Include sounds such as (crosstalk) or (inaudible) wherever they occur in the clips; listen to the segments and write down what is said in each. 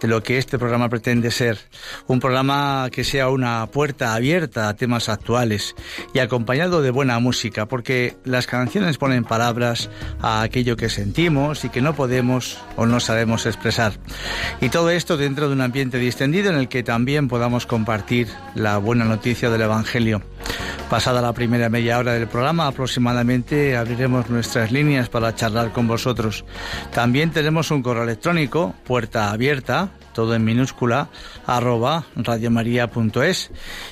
de lo que este programa pretende ser. Un programa que sea una puerta abierta a temas actuales y acompañado de buena música, porque las canciones ponen palabras a aquello que sentimos y que no podemos o no sabemos expresar. Y todo esto dentro de un ambiente distendido en el que también podamos compartir la buena noticia del Evangelio. Pasada la primera media hora del programa, aproximadamente abriremos nuestras líneas para charlar con vosotros. También tenemos un correo electrónico, puerta abierta, todo en minúscula, arroba radiomaria.es.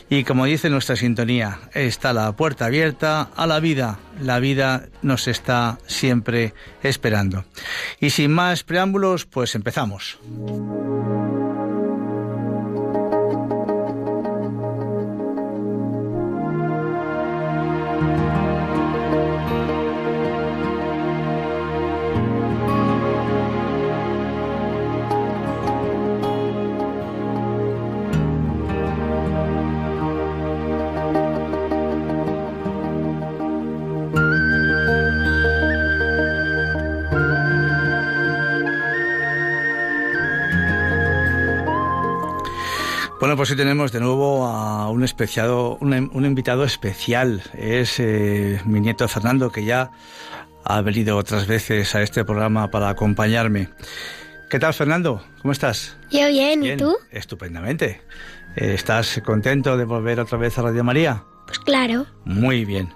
Y como dice nuestra sintonía, está la puerta abierta a la vida. La vida nos está siempre esperando. Y sin más preámbulos, pues empezamos. Bueno, pues hoy tenemos de nuevo a un, especiado, un, invitado especial. Es eh, mi nieto Fernando, que ya ha venido otras veces a este programa para acompañarme. ¿Qué tal, Fernando? ¿Cómo estás? Yo bien, ¿y tú? Estupendamente. Eh, ¿Estás contento de volver otra vez a Radio María? Pues claro. Muy bien.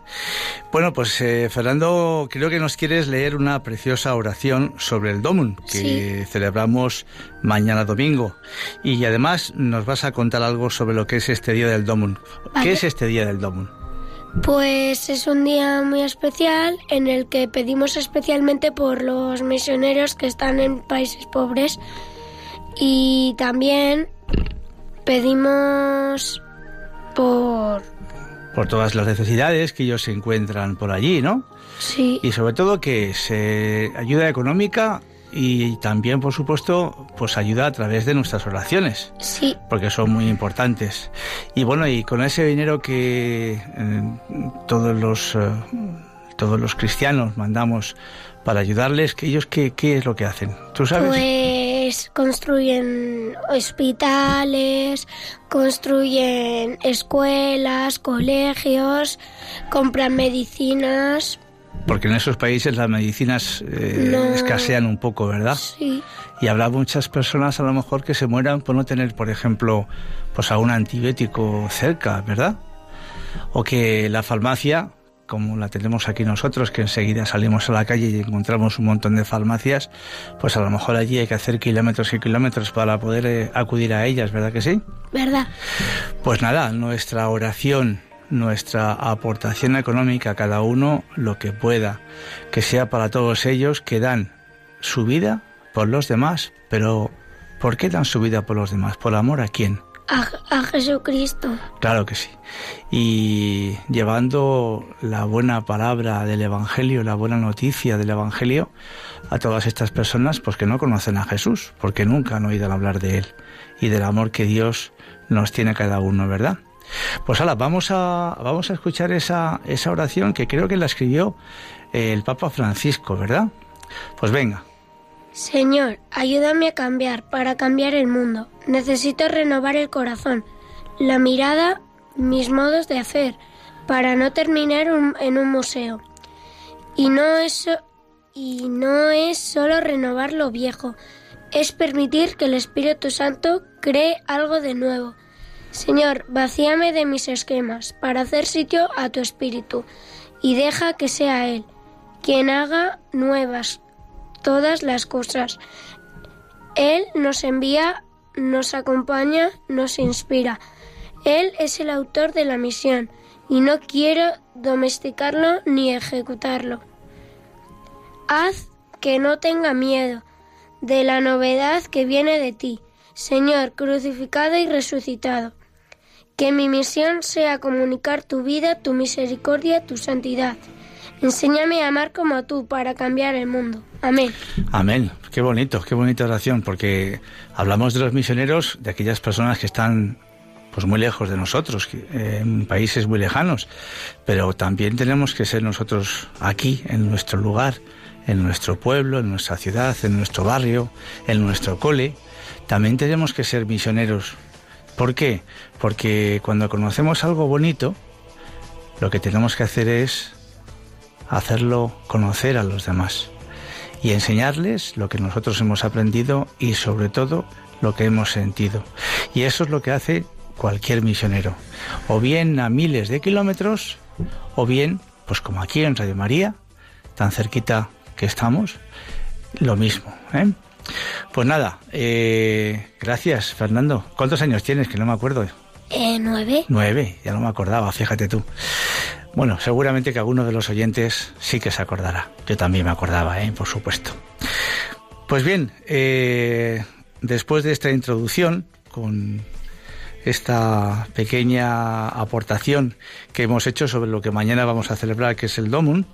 Bueno, pues eh, Fernando, creo que nos quieres leer una preciosa oración sobre el Domun que celebramos mañana domingo. Y además nos vas a contar algo sobre lo que es este día del Domun. ¿Qué es este día del Domun? Pues es un día muy especial en el que pedimos especialmente por los misioneros que están en países pobres y también pedimos por por todas las necesidades que ellos se encuentran por allí, ¿no? Sí. Y sobre todo que se ayuda económica y también, por supuesto, pues ayuda a través de nuestras oraciones. Sí. Porque son muy importantes. Y bueno, y con ese dinero que eh, todos los eh, todos los cristianos mandamos para ayudarles, que ellos qué, qué es lo que hacen? ¿Tú sabes? Pues construyen hospitales, construyen escuelas, colegios, compran medicinas. Porque en esos países las medicinas eh, escasean un poco, ¿verdad? Sí. Y habrá muchas personas a lo mejor que se mueran por no tener, por ejemplo, pues a un antibiótico cerca, ¿verdad? O que la farmacia, como la tenemos aquí nosotros, que enseguida salimos a la calle y encontramos un montón de farmacias, pues a lo mejor allí hay que hacer kilómetros y kilómetros para poder eh, acudir a ellas, ¿verdad que sí? ¿Verdad? Pues nada, nuestra oración, nuestra aportación económica, cada uno lo que pueda, que sea para todos ellos que dan su vida por los demás, pero ¿por qué dan su vida por los demás? ¿Por amor a quién? A, Jesucristo. Claro que sí. Y llevando la buena palabra del Evangelio, la buena noticia del Evangelio a todas estas personas, pues que no conocen a Jesús, porque nunca han oído hablar de Él y del amor que Dios nos tiene a cada uno, ¿verdad? Pues ahora vamos a, vamos a escuchar esa, esa oración que creo que la escribió el Papa Francisco, ¿verdad? Pues venga. Señor, ayúdame a cambiar, para cambiar el mundo. Necesito renovar el corazón, la mirada, mis modos de hacer, para no terminar en un museo. Y no, es, y no es solo renovar lo viejo, es permitir que el Espíritu Santo cree algo de nuevo Señor, vacíame de mis esquemas para hacer sitio a tu espíritu y deja que sea Él quien haga nuevas todas las cosas. Él nos envía, nos acompaña, nos inspira. Él es el autor de la misión y no quiero domesticarlo ni ejecutarlo. Haz que no tenga miedo de la novedad que viene de ti, Señor crucificado y resucitado. Que mi misión sea comunicar tu vida, tu misericordia, tu santidad. Enséñame a amar como tú para cambiar el mundo. Amén. Amén. Qué bonito, qué bonita oración, porque hablamos de los misioneros, de aquellas personas que están pues muy lejos de nosotros, en países muy lejanos, pero también tenemos que ser nosotros aquí, en nuestro lugar, en nuestro pueblo, en nuestra ciudad, en nuestro barrio, en nuestro cole. También tenemos que ser misioneros ¿Por qué? Porque cuando conocemos algo bonito, lo que tenemos que hacer es hacerlo conocer a los demás y enseñarles lo que nosotros hemos aprendido y sobre todo lo que hemos sentido. Y eso es lo que hace cualquier misionero, o bien a miles de kilómetros, o bien, pues como aquí en Radio María, tan cerquita que estamos, lo mismo. ¿eh? Pues nada, eh, gracias Fernando. ¿Cuántos años tienes? Que no me acuerdo. Eh, nueve. Nueve, ya no me acordaba, fíjate tú. Bueno, seguramente que alguno de los oyentes sí que se acordará. Yo también me acordaba, ¿eh? por supuesto. Pues bien, eh, después de esta introducción, con esta pequeña aportación que hemos hecho sobre lo que mañana vamos a celebrar, que es el Domun,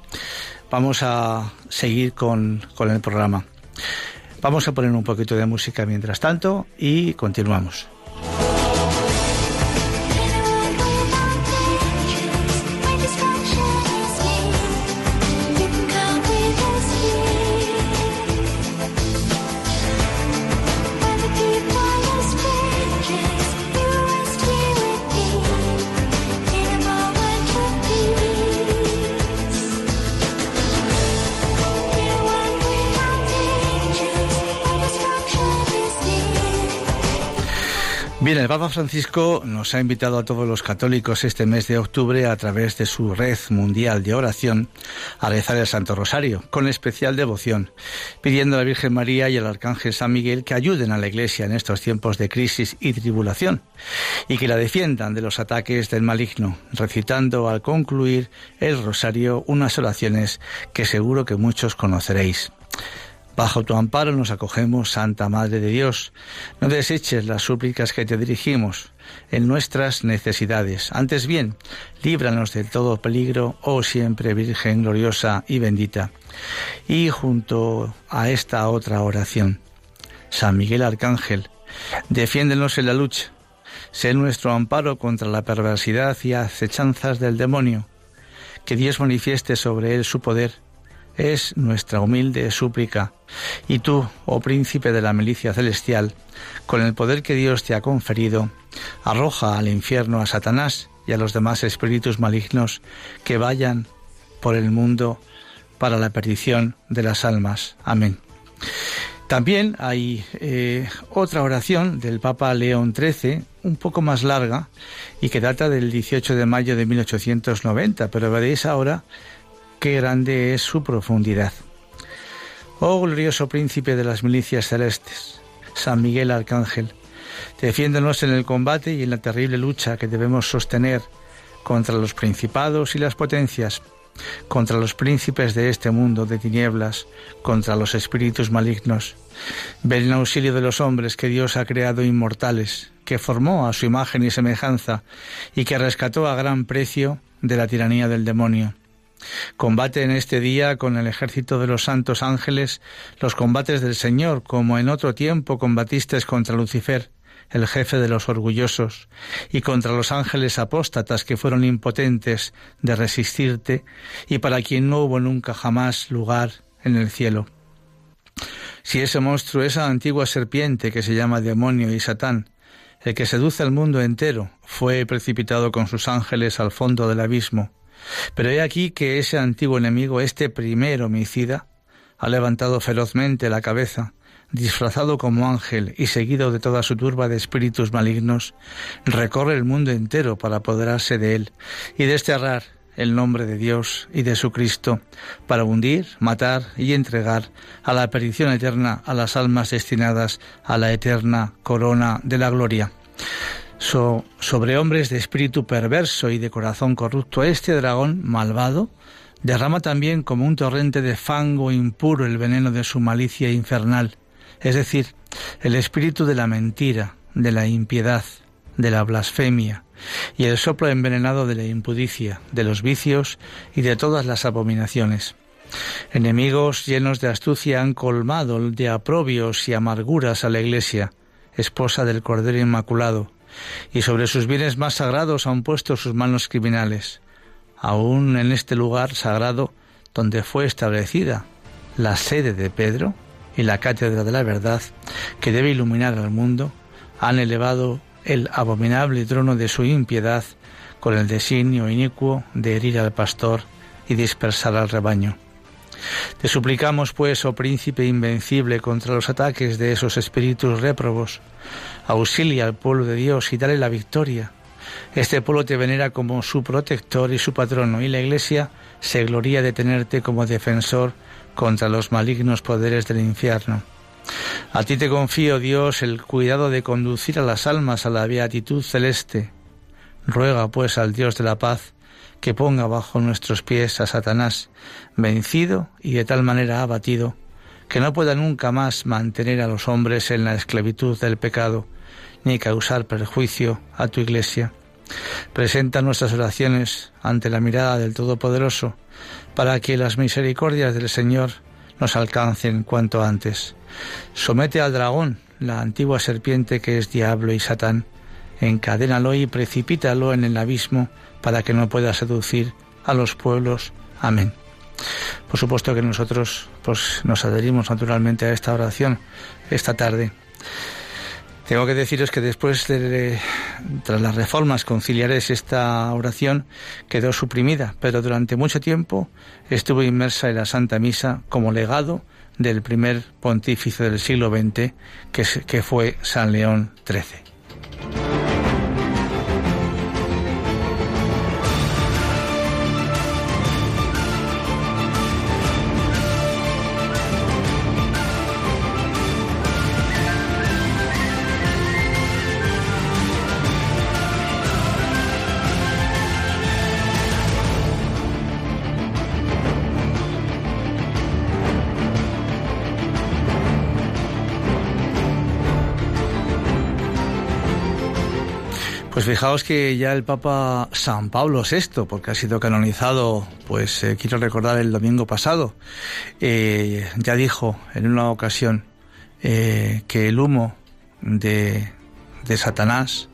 vamos a seguir con, con el programa. Vamos a poner un poquito de música mientras tanto y continuamos. El Papa Francisco nos ha invitado a todos los católicos este mes de octubre a través de su red mundial de oración a rezar el Santo Rosario con especial devoción, pidiendo a la Virgen María y al Arcángel San Miguel que ayuden a la Iglesia en estos tiempos de crisis y tribulación y que la defiendan de los ataques del maligno, recitando al concluir el Rosario unas oraciones que seguro que muchos conoceréis. Bajo tu amparo nos acogemos, Santa Madre de Dios. No deseches las súplicas que te dirigimos en nuestras necesidades. Antes bien, líbranos del todo peligro, oh siempre Virgen gloriosa y bendita. Y junto a esta otra oración, San Miguel Arcángel, defiéndenos en la lucha. Sé nuestro amparo contra la perversidad y acechanzas del demonio. Que Dios manifieste sobre él su poder es nuestra humilde súplica. Y tú, oh príncipe de la milicia celestial, con el poder que Dios te ha conferido, arroja al infierno a Satanás y a los demás espíritus malignos que vayan por el mundo para la perdición de las almas. Amén. También hay eh, otra oración del Papa León XIII, un poco más larga, y que data del 18 de mayo de 1890, pero veréis ahora qué grande es su profundidad. Oh glorioso príncipe de las milicias celestes, San Miguel Arcángel, defiéndonos en el combate y en la terrible lucha que debemos sostener contra los principados y las potencias, contra los príncipes de este mundo de tinieblas, contra los espíritus malignos. Ven en auxilio de los hombres que Dios ha creado inmortales, que formó a su imagen y semejanza y que rescató a gran precio de la tiranía del demonio. Combate en este día con el ejército de los santos ángeles los combates del Señor, como en otro tiempo combatiste contra Lucifer, el jefe de los orgullosos, y contra los ángeles apóstatas que fueron impotentes de resistirte, y para quien no hubo nunca jamás lugar en el cielo. Si ese monstruo, esa antigua serpiente que se llama demonio y Satán, el que seduce al mundo entero, fue precipitado con sus ángeles al fondo del abismo, pero he aquí que ese antiguo enemigo, este primer homicida, ha levantado ferozmente la cabeza, disfrazado como ángel y seguido de toda su turba de espíritus malignos, recorre el mundo entero para apoderarse de él y desterrar el nombre de Dios y de su Cristo, para hundir, matar y entregar a la perdición eterna a las almas destinadas a la eterna corona de la gloria sobre hombres de espíritu perverso y de corazón corrupto, este dragón malvado derrama también como un torrente de fango impuro el veneno de su malicia infernal, es decir, el espíritu de la mentira, de la impiedad, de la blasfemia, y el soplo envenenado de la impudicia, de los vicios y de todas las abominaciones. Enemigos llenos de astucia han colmado de aprobios y amarguras a la Iglesia, esposa del Cordero Inmaculado, y sobre sus bienes más sagrados han puesto sus manos criminales, aún en este lugar sagrado donde fue establecida la sede de Pedro y la cátedra de la verdad que debe iluminar al mundo, han elevado el abominable trono de su impiedad con el designio inicuo de herir al pastor y dispersar al rebaño. Te suplicamos, pues, oh príncipe invencible, contra los ataques de esos espíritus réprobos, auxilia al pueblo de Dios y dale la victoria. Este pueblo te venera como su protector y su patrono, y la Iglesia se gloria de tenerte como defensor contra los malignos poderes del infierno. A ti te confío, Dios, el cuidado de conducir a las almas a la beatitud celeste. Ruega, pues, al Dios de la paz, que ponga bajo nuestros pies a Satanás, vencido y de tal manera abatido, que no pueda nunca más mantener a los hombres en la esclavitud del pecado, ni causar perjuicio a tu iglesia. Presenta nuestras oraciones ante la mirada del Todopoderoso, para que las misericordias del Señor nos alcancen cuanto antes. Somete al dragón, la antigua serpiente que es diablo y Satán, encadénalo y precipítalo en el abismo para que no pueda seducir a los pueblos. Amén. Por supuesto que nosotros pues, nos adherimos naturalmente a esta oración esta tarde. Tengo que deciros que después de, tras las reformas conciliares, esta oración quedó suprimida, pero durante mucho tiempo estuvo inmersa en la Santa Misa como legado del primer pontífice del siglo XX, que, que fue San León XIII. Pues fijaos que ya el Papa San Pablo VI, porque ha sido canonizado, pues eh, quiero recordar el domingo pasado, eh, ya dijo en una ocasión eh, que el humo de, de, Satanás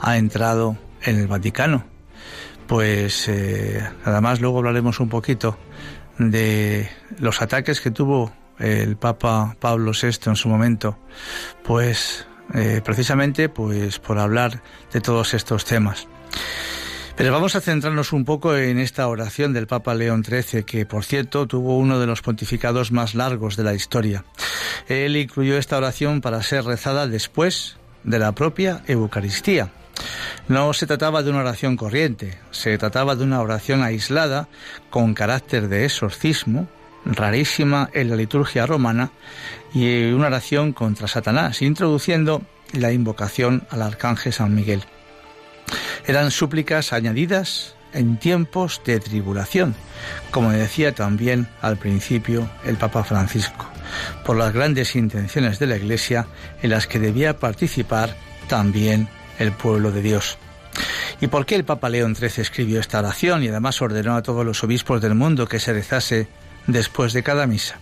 ha entrado en el Vaticano. Pues además luego hablaremos un poquito de los ataques que tuvo el Papa Pablo VI en su momento, pues eh, precisamente pues por hablar de todos estos temas. Pero vamos a centrarnos un poco en esta oración del Papa León XIII, que por cierto tuvo uno de los pontificados más largos de la historia. Él incluyó esta oración para ser rezada después de la propia Eucaristía. No se trataba de una oración corriente, se trataba de una oración aislada con carácter de exorcismo, rarísima en la liturgia romana, y una oración contra Satanás, introduciendo la invocación al arcángel San Miguel. Eran súplicas añadidas en tiempos de tribulación, como decía también al principio el Papa Francisco, por las grandes intenciones de la Iglesia en las que debía participar también el pueblo de Dios. ¿Y por qué el Papa León XIII escribió esta oración y además ordenó a todos los obispos del mundo que se rezase después de cada misa?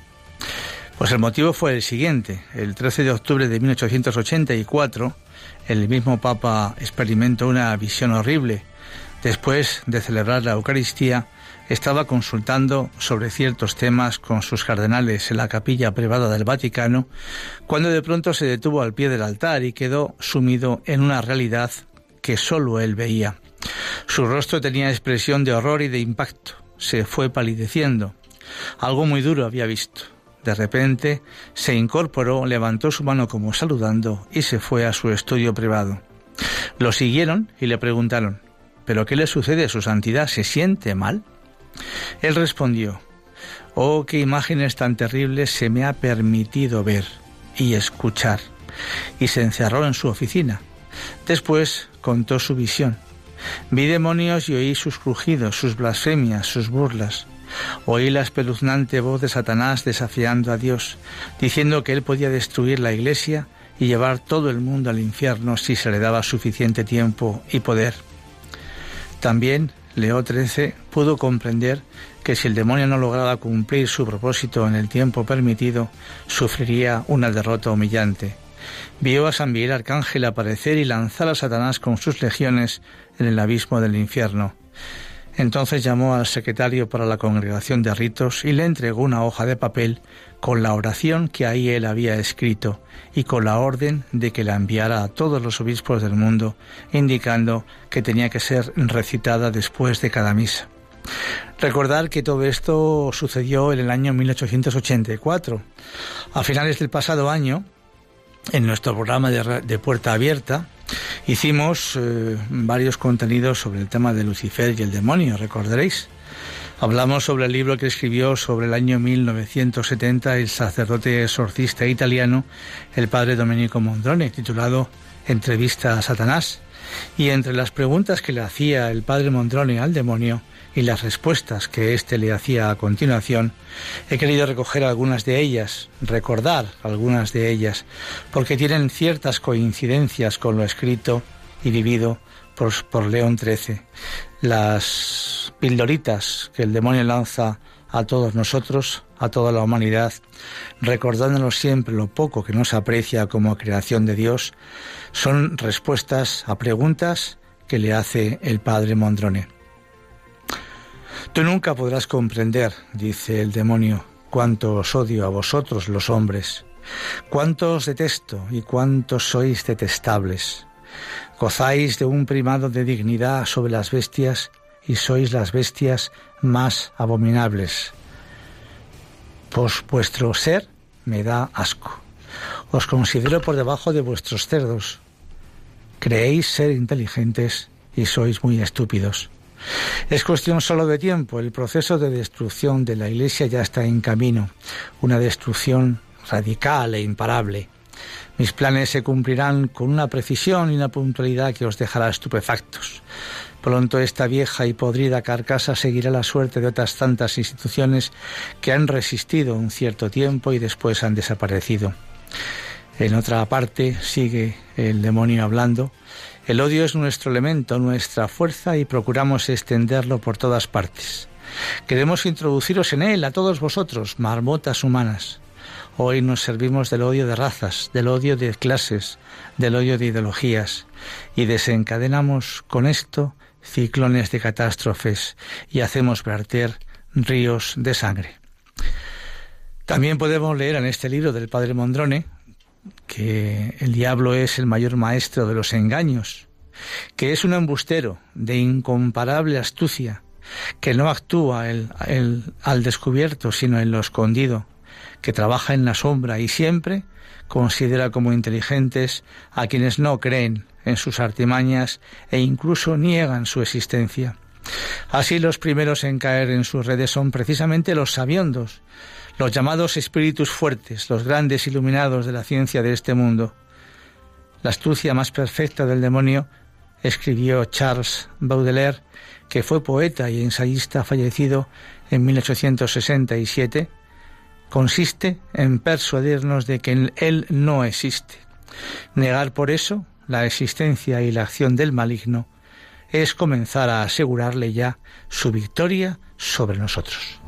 Pues el motivo fue el siguiente. El 13 de octubre de 1884, el mismo Papa experimentó una visión horrible. Después de celebrar la Eucaristía, estaba consultando sobre ciertos temas con sus cardenales en la capilla privada del Vaticano, cuando de pronto se detuvo al pie del altar y quedó sumido en una realidad que sólo él veía. Su rostro tenía expresión de horror y de impacto. Se fue palideciendo. Algo muy duro había visto. De repente se incorporó, levantó su mano como saludando y se fue a su estudio privado. Lo siguieron y le preguntaron ¿Pero qué le sucede a su santidad? ¿Se siente mal? Él respondió Oh, qué imágenes tan terribles se me ha permitido ver y escuchar. Y se encerró en su oficina. Después contó su visión. Vi demonios y oí sus crujidos, sus blasfemias, sus burlas. Oí la espeluznante voz de Satanás desafiando a Dios, diciendo que él podía destruir la iglesia y llevar todo el mundo al infierno si se le daba suficiente tiempo y poder. También Leo XIII pudo comprender que si el demonio no lograba cumplir su propósito en el tiempo permitido, sufriría una derrota humillante. Vio a San Miguel Arcángel aparecer y lanzar a Satanás con sus legiones en el abismo del infierno. Entonces llamó al secretario para la congregación de ritos y le entregó una hoja de papel con la oración que ahí él había escrito y con la orden de que la enviara a todos los obispos del mundo, indicando que tenía que ser recitada después de cada misa. Recordar que todo esto sucedió en el año 1884. A finales del pasado año, en nuestro programa de, Puerta Abierta, hicimos eh, varios contenidos sobre el tema de Lucifer y el demonio, recordaréis. Hablamos sobre el libro que escribió sobre el año 1970 el sacerdote exorcista italiano, el padre Domenico Mondrone, titulado Entrevista a Satanás. Y entre las preguntas que le hacía el padre Mondrone al demonio, y las respuestas que éste le hacía a continuación, he querido recoger algunas de ellas, recordar algunas de ellas, porque tienen ciertas coincidencias con lo escrito y vivido por, por León XIII. Las pildoritas que el demonio lanza a todos nosotros, a toda la humanidad, recordándonos siempre lo poco que nos aprecia como creación de Dios, son respuestas a preguntas que le hace el padre Mondrone. Tú nunca podrás comprender, dice el demonio, cuánto os odio a vosotros los hombres, cuánto os detesto y cuántos sois detestables. Gozáis de un primado de dignidad sobre las bestias y sois las bestias más abominables. Pues vuestro ser me da asco. Os considero por debajo de vuestros cerdos. Creéis ser inteligentes y sois muy estúpidos. Es cuestión solo de tiempo. El proceso de destrucción de la Iglesia ya está en camino. Una destrucción radical e imparable. Mis planes se cumplirán con una precisión y una puntualidad que os dejará estupefactos. Pronto esta vieja y podrida carcasa seguirá la suerte de otras tantas instituciones que han resistido un cierto tiempo y después han desaparecido. En otra parte sigue el demonio hablando el odio es nuestro elemento, nuestra fuerza y procuramos extenderlo por todas partes. Queremos introduciros en él a todos vosotros, marmotas humanas. Hoy nos servimos del odio de razas, del odio de clases, del odio de ideologías y desencadenamos con esto ciclones de catástrofes y hacemos verter ríos de sangre. También podemos leer en este libro del padre Mondrone que el diablo es el mayor maestro de los engaños que es un embustero de incomparable astucia, que no actúa al descubierto, sino en lo escondido, que trabaja en la sombra y siempre considera como inteligentes a quienes no creen en sus artimañas e incluso niegan su existencia. Así los primeros en caer en sus redes son precisamente los sabiondos, los llamados espíritus fuertes, los grandes iluminados de la ciencia de este mundo. La astucia más perfecta del demonio, escribió Charles Baudelaire, que fue poeta y ensayista fallecido en 1867, consiste en persuadirnos de que Él no existe. Negar por eso la existencia y la acción del maligno es comenzar a asegurarle ya su victoria sobre nosotros.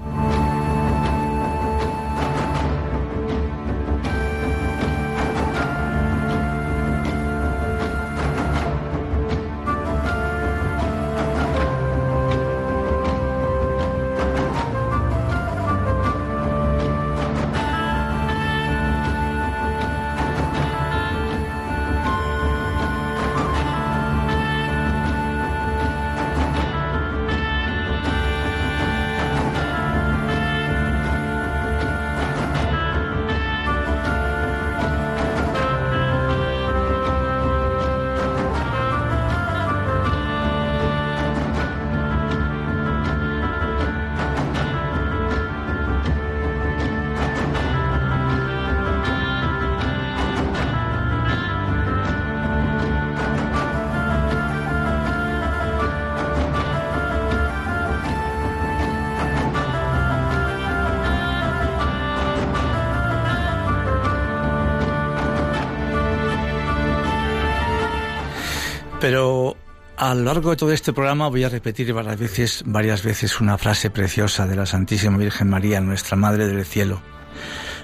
Largo de todo este programa voy a repetir varias veces, varias veces una frase preciosa de la Santísima Virgen María, nuestra Madre del Cielo.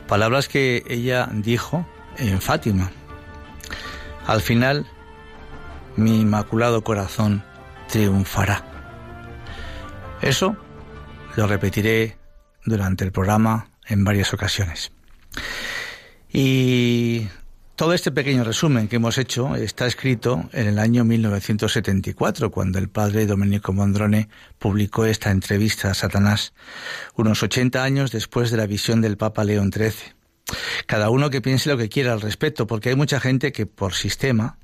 Palabras que ella dijo en Fátima. Al final, mi inmaculado corazón triunfará. Eso lo repetiré durante el programa en varias ocasiones. Y todo este pequeño resumen que hemos hecho está escrito en el año 1974, cuando el padre Domenico Mondrone publicó esta entrevista a Satanás, unos 80 años después de la visión del Papa León XIII. Cada uno que piense lo que quiera al respecto, porque hay mucha gente que por sistema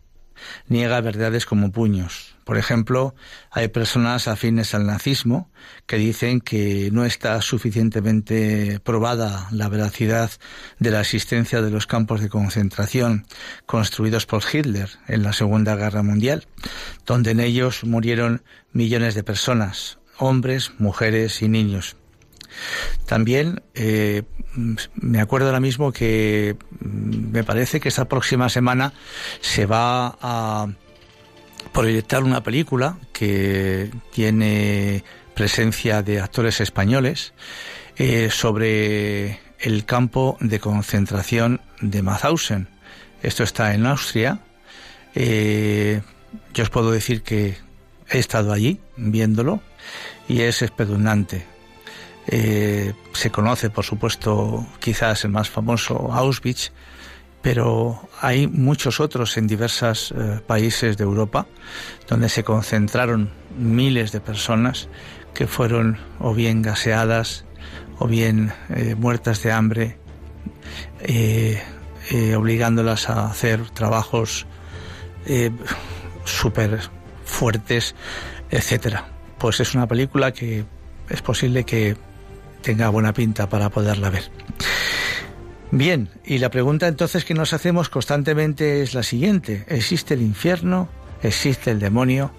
niega verdades como puños. Por ejemplo, hay personas afines al nazismo que dicen que no está suficientemente probada la veracidad de la existencia de los campos de concentración construidos por Hitler en la Segunda Guerra Mundial, donde en ellos murieron millones de personas, hombres, mujeres y niños. También eh, me acuerdo ahora mismo que mm, me parece que esta próxima semana se va a proyectar una película que tiene presencia de actores españoles eh, sobre el campo de concentración de Mauthausen. Esto está en Austria. Eh, yo os puedo decir que he estado allí viéndolo y es espeluznante. Eh, se conoce, por supuesto, quizás el más famoso Auschwitz, pero hay muchos otros en diversos eh, países de Europa donde se concentraron miles de personas que fueron o bien gaseadas o bien eh, muertas de hambre, obligándolas a hacer trabajos súper fuertes, etcétera. Pues es una película que es posible que tenga buena pinta para poderla ver. Bien, y la pregunta entonces que nos hacemos constantemente es la siguiente. ¿Existe el infierno? ¿Existe el demonio?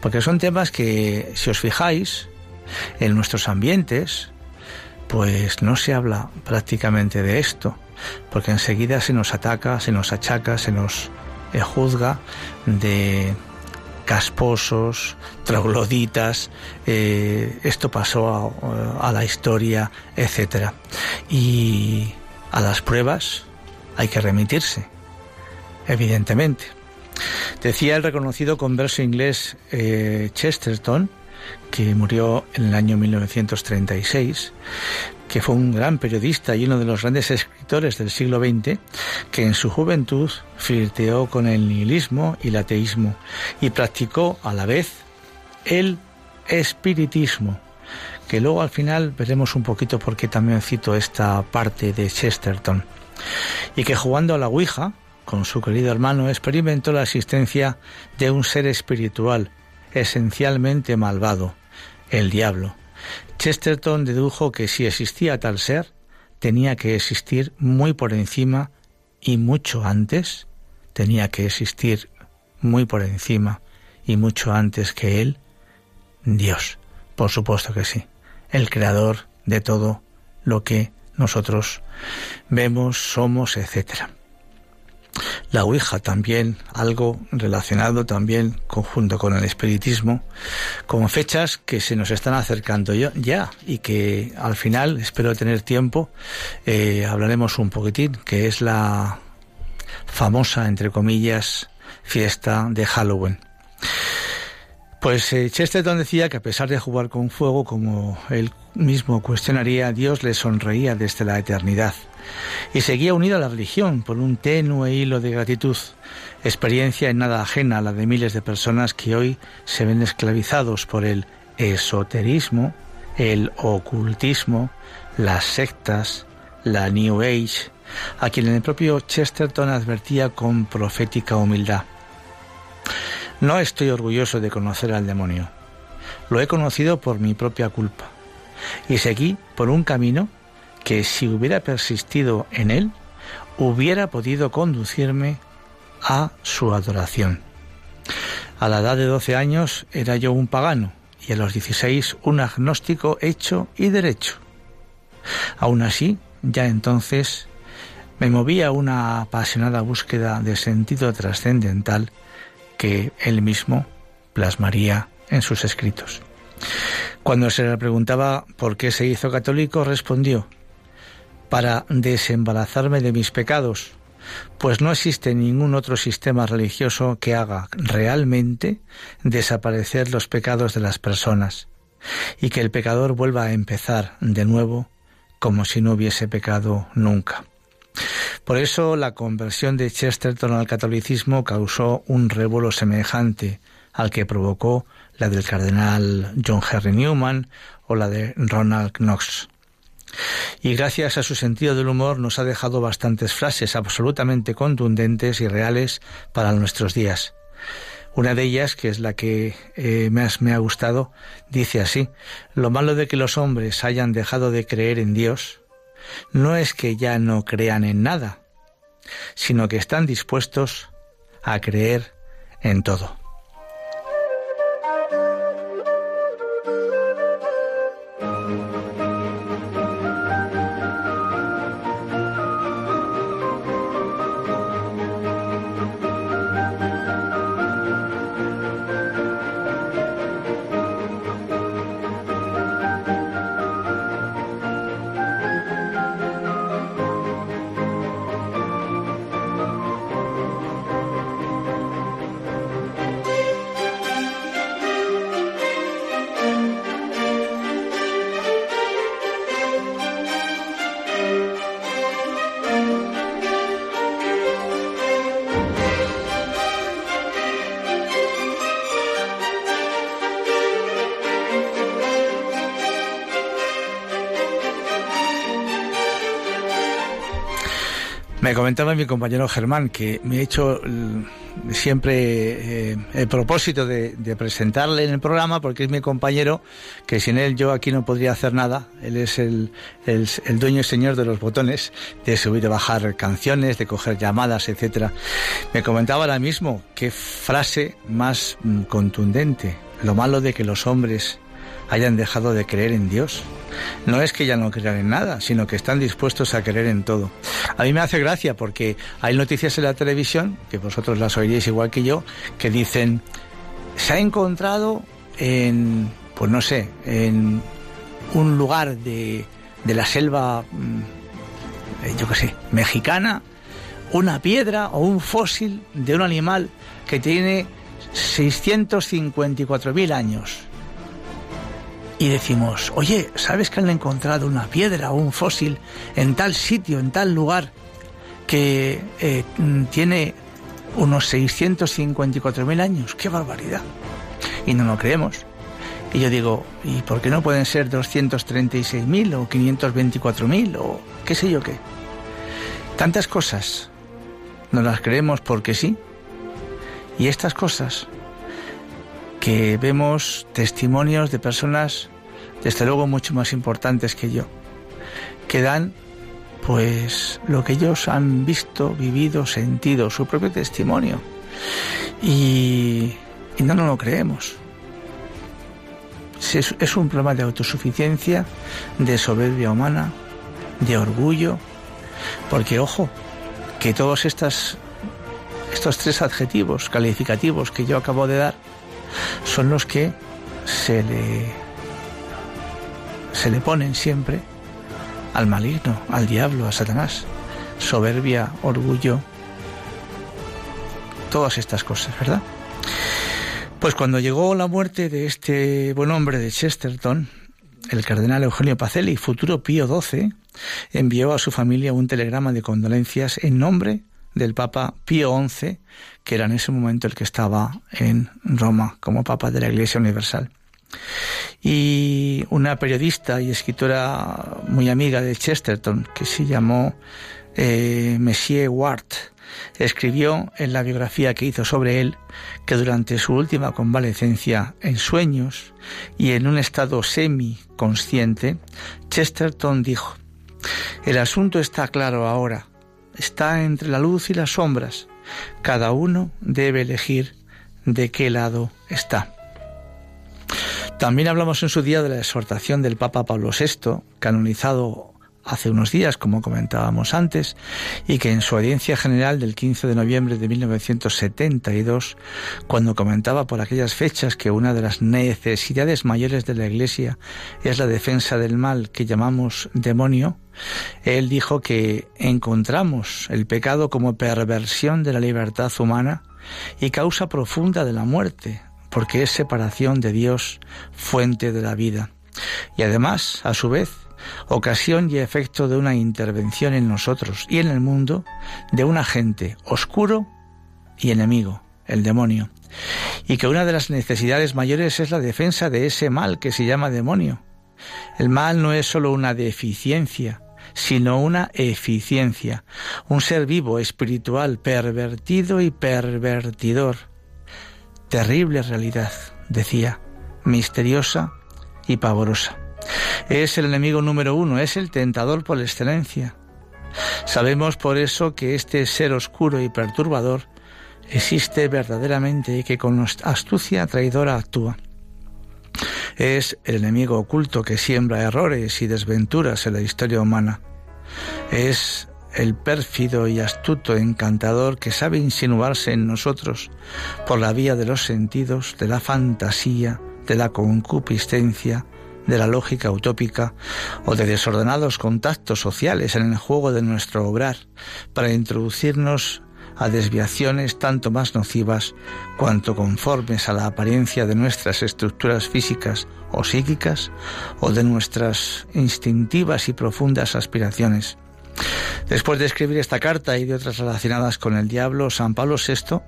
Porque son temas que, si os fijáis, en nuestros ambientes, pues no se habla prácticamente de esto, porque enseguida se nos ataca, se nos achaca, se nos eh, juzga de casposos, trogloditas, eh, esto pasó a, la historia, etcétera. Y a las pruebas hay que remitirse, evidentemente. Decía el reconocido converso inglés eh, Chesterton, que murió en el año 1936, que fue un gran periodista y uno de los grandes escritores del siglo XX, que en su juventud flirteó con el nihilismo y el ateísmo y practicó a la vez el espiritismo, que luego al final veremos un poquito por qué también cito esta parte de Chesterton, y que jugando a la Ouija, con su querido hermano, experimentó la existencia de un ser espiritual, esencialmente malvado, el diablo. Chesterton dedujo que si existía tal ser, tenía que existir muy por encima y mucho antes, tenía que existir muy por encima y mucho antes que él, Dios. Por supuesto que sí, el creador de todo lo que nosotros vemos, somos, etcétera la Ouija también, algo relacionado también conjunto con el espiritismo, con fechas que se nos están acercando ya y que al final, espero tener tiempo, eh, hablaremos un poquitín, que es la famosa, entre comillas, fiesta de Halloween. Pues eh, Chesterton decía que a pesar de jugar con fuego, como él mismo cuestionaría, Dios le sonreía desde la eternidad y seguía unido a la religión por un tenue hilo de gratitud, experiencia en nada ajena a la de miles de personas que hoy se ven esclavizados por el esoterismo, el ocultismo, las sectas, la New Age, a quien el propio Chesterton advertía con profética humildad. No estoy orgulloso de conocer al demonio. Lo he conocido por mi propia culpa. Y seguí por un camino que si hubiera persistido en él, hubiera podido conducirme a su adoración. A la edad de 12 años era yo un pagano y a los 16 un agnóstico hecho y derecho. Aún así, ya entonces me movía una apasionada búsqueda de sentido trascendental que él mismo plasmaría en sus escritos. Cuando se le preguntaba por qué se hizo católico, respondió, para desembarazarme de mis pecados, pues no existe ningún otro sistema religioso que haga realmente desaparecer los pecados de las personas y que el pecador vuelva a empezar de nuevo como si no hubiese pecado nunca. Por eso la conversión de Chesterton al catolicismo causó un revuelo semejante al que provocó la del cardenal John Henry Newman o la de Ronald Knox. Y gracias a su sentido del humor nos ha dejado bastantes frases absolutamente contundentes y reales para nuestros días. Una de ellas, que es la que eh, más me ha gustado, dice así, lo malo de que los hombres hayan dejado de creer en Dios no es que ya no crean en nada, sino que están dispuestos a creer en todo. Comentaba mi compañero Germán que me he hecho siempre eh, el propósito de, presentarle en el programa porque es mi compañero que sin él yo aquí no podría hacer nada. Él es el, el, dueño y señor de los botones, de subir y bajar canciones, de coger llamadas, etcétera. Me comentaba ahora mismo qué frase más mm, contundente. Lo malo de que los hombres hayan dejado de creer en Dios. No es que ya no crean en nada, sino que están dispuestos a creer en todo. A mí me hace gracia porque hay noticias en la televisión, que vosotros las oiréis igual que yo, que dicen, se ha encontrado en, pues no sé, en un lugar de, de la selva, mm, eh, yo qué sé, mexicana, una piedra o un fósil de un animal que tiene 654.000 años y decimos, oye, ¿sabes que han encontrado una piedra o un fósil en tal sitio, en tal lugar, que eh, tiene unos 654.000 años? ¡Qué barbaridad! Y no lo creemos. Y yo digo, ¿y por qué no pueden ser 236.000 o 524.000 o qué sé yo qué? Tantas cosas no las creemos porque sí. Y estas cosas que vemos testimonios de personas, desde luego, mucho más importantes que yo, que dan pues lo que ellos han visto, vivido, sentido, su propio testimonio. Y, no nos lo creemos. Es, un problema de autosuficiencia, de soberbia humana, de orgullo, porque ojo, que todos estas, estos tres adjetivos calificativos que yo acabo de dar son los que se le, se le ponen siempre al maligno, al diablo, a Satanás. Soberbia, orgullo, todas estas cosas, ¿verdad? Pues cuando llegó la muerte de este buen hombre de Chesterton, el cardenal Eugenio Pacelli, futuro Pío XII, envió a su familia un telegrama de condolencias en nombre del Papa Pío XI, que era en ese momento el que estaba en Roma como Papa de la Iglesia Universal. Y una periodista y escritora muy amiga de Chesterton, que se llamó eh, Ward, escribió en la biografía que hizo sobre él que durante su última convalecencia en sueños y en un estado semi-consciente, Chesterton dijo, el asunto está claro ahora, está entre la luz y las sombras, cada uno debe elegir de qué lado está. También hablamos en su día de la exhortación del Papa Pablo VI, canonizado hace unos días, como comentábamos antes, y que en su audiencia general del 15 de noviembre de 1972, cuando comentaba por aquellas fechas que una de las necesidades mayores de la Iglesia es la defensa del mal que llamamos demonio, él dijo que encontramos el pecado como perversión de la libertad humana y causa profunda de la muerte, porque es separación de Dios, fuente de la vida. Y además, a su vez, ocasión y efecto de una intervención en nosotros y en el mundo de un agente oscuro y enemigo, el demonio, y que una de las necesidades mayores es la defensa de ese mal que se llama demonio. El mal no es sólo una deficiencia, sino una eficiencia, un ser vivo, espiritual, pervertido y pervertidor. Terrible realidad, decía, misteriosa y pavorosa. Es el enemigo número uno, es el tentador por excelencia. Sabemos por eso que este ser oscuro y perturbador existe verdaderamente y que con astucia traidora actúa. Es el enemigo oculto que siembra errores y desventuras en la historia humana. Es el pérfido y astuto encantador que sabe insinuarse en nosotros por la vía de los sentidos, de la fantasía, de la concupiscencia, de la lógica utópica o de desordenados contactos sociales en el juego de nuestro obrar para introducirnos a desviaciones tanto más nocivas cuanto conformes a la apariencia de nuestras estructuras físicas o psíquicas o de nuestras instintivas y profundas aspiraciones. Después de escribir esta carta y de otras relacionadas con el diablo, San Pablo VI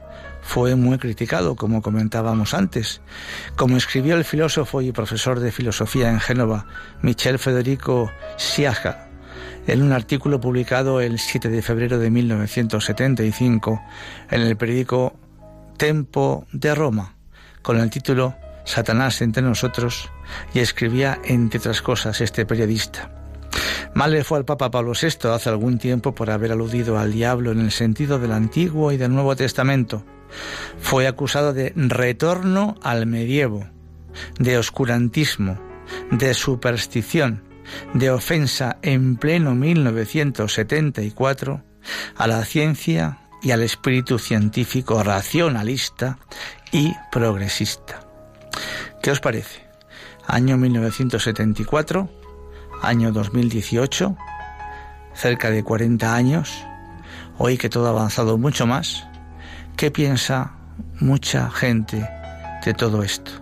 fue muy criticado, como comentábamos antes. Como escribió el filósofo y profesor de filosofía en Génova, Michel Federico Siaja, en un artículo publicado el 7 de febrero de 1975 en el periódico Tempo de Roma, con el título Satanás entre nosotros, y escribía, entre otras cosas, este periodista. Mal le fue al Papa Pablo VI hace algún tiempo por haber aludido al diablo en el sentido del Antiguo y del Nuevo Testamento. Fue acusado de retorno al medievo, de oscurantismo, de superstición, de ofensa en pleno 1974 a la ciencia y al espíritu científico racionalista y progresista. ¿Qué os parece? Año 1974 año 2018, cerca de 40 años, hoy que todo ha avanzado mucho más, ¿qué piensa mucha gente de todo esto?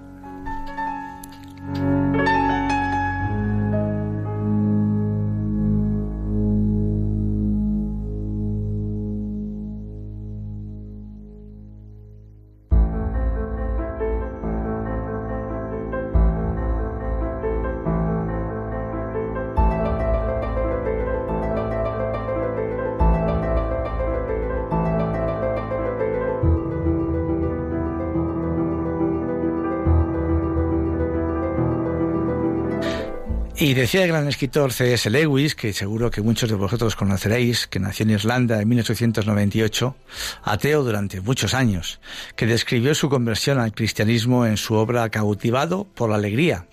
Y decía el gran escritor C.S. Lewis, que seguro que muchos de vosotros conoceréis, que nació en Irlanda en 1898, ateo durante muchos años, que describió su conversión al cristianismo en su obra Cautivado por la Alegría.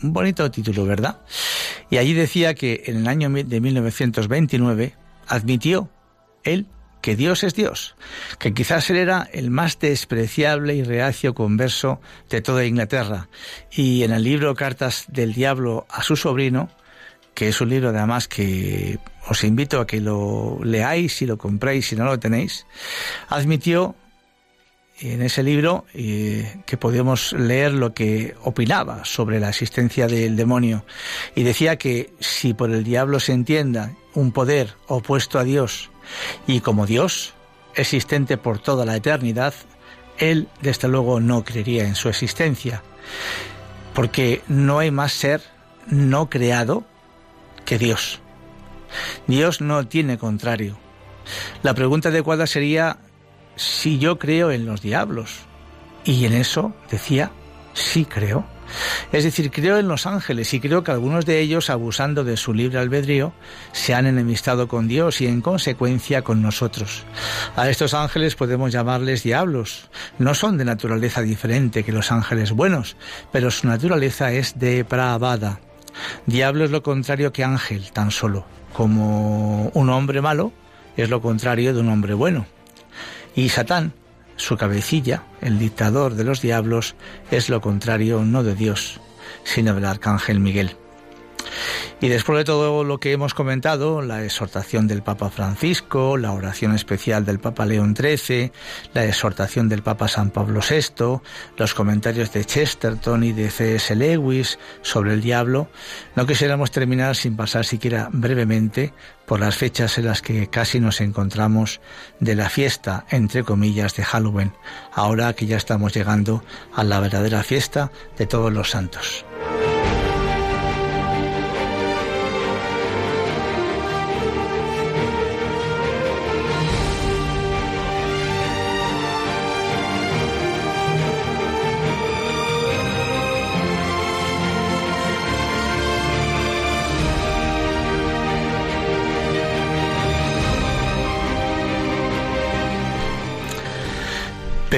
Un bonito título, ¿verdad? Y allí decía que en el año de 1929 admitió él que Dios es Dios, que quizás él era el más despreciable y reacio converso de toda Inglaterra. Y en el libro Cartas del Diablo a su sobrino, que es un libro además que os invito a que lo leáis y lo compréis si no lo tenéis, admitió en ese libro eh, que podíamos leer lo que opinaba sobre la existencia del demonio y decía que si por el diablo se entienda un poder opuesto a Dios y como Dios, existente por toda la eternidad, él desde luego no creería en su existencia, porque no hay más ser no creado que Dios. Dios no tiene contrario. La pregunta adecuada sería si yo creo en los diablos. Y en eso decía, sí creo. Es decir, creo en los ángeles y creo que algunos de ellos, abusando de su libre albedrío, se han enemistado con Dios y en consecuencia con nosotros. A estos ángeles podemos llamarles diablos. No son de naturaleza diferente que los ángeles buenos, pero su naturaleza es depravada. Diablo es lo contrario que ángel, tan solo, como un hombre malo es lo contrario de un hombre bueno. Y Satán su cabecilla, el dictador de los diablos, es lo contrario no de Dios, sino del arcángel Miguel. Y después de todo lo que hemos comentado, la exhortación del Papa Francisco, la oración especial del Papa León XIII, la exhortación del Papa San Pablo VI, los comentarios de Chesterton y de C.S. Lewis sobre el diablo, no quisiéramos terminar sin pasar siquiera brevemente por las fechas en las que casi nos encontramos de la fiesta, entre comillas, de Halloween, ahora que ya estamos llegando a la verdadera fiesta de todos los santos.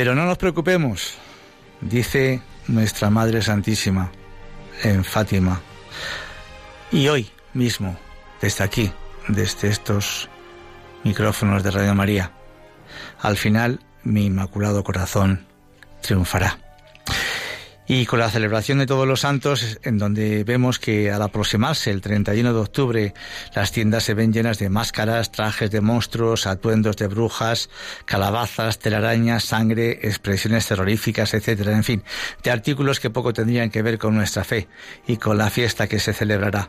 Pero no nos preocupemos, dice nuestra Madre Santísima en Fátima. Y hoy mismo, desde aquí, desde estos micrófonos de Radio María, al final mi Inmaculado Corazón triunfará. Y con la celebración de todos los santos, en donde vemos que al aproximarse el 31 de octubre, las tiendas se ven llenas de máscaras, trajes de monstruos, atuendos de brujas, calabazas, telarañas, sangre, expresiones terroríficas, etcétera, en fin, de artículos que poco tendrían que ver con nuestra fe y con la fiesta que se celebrará.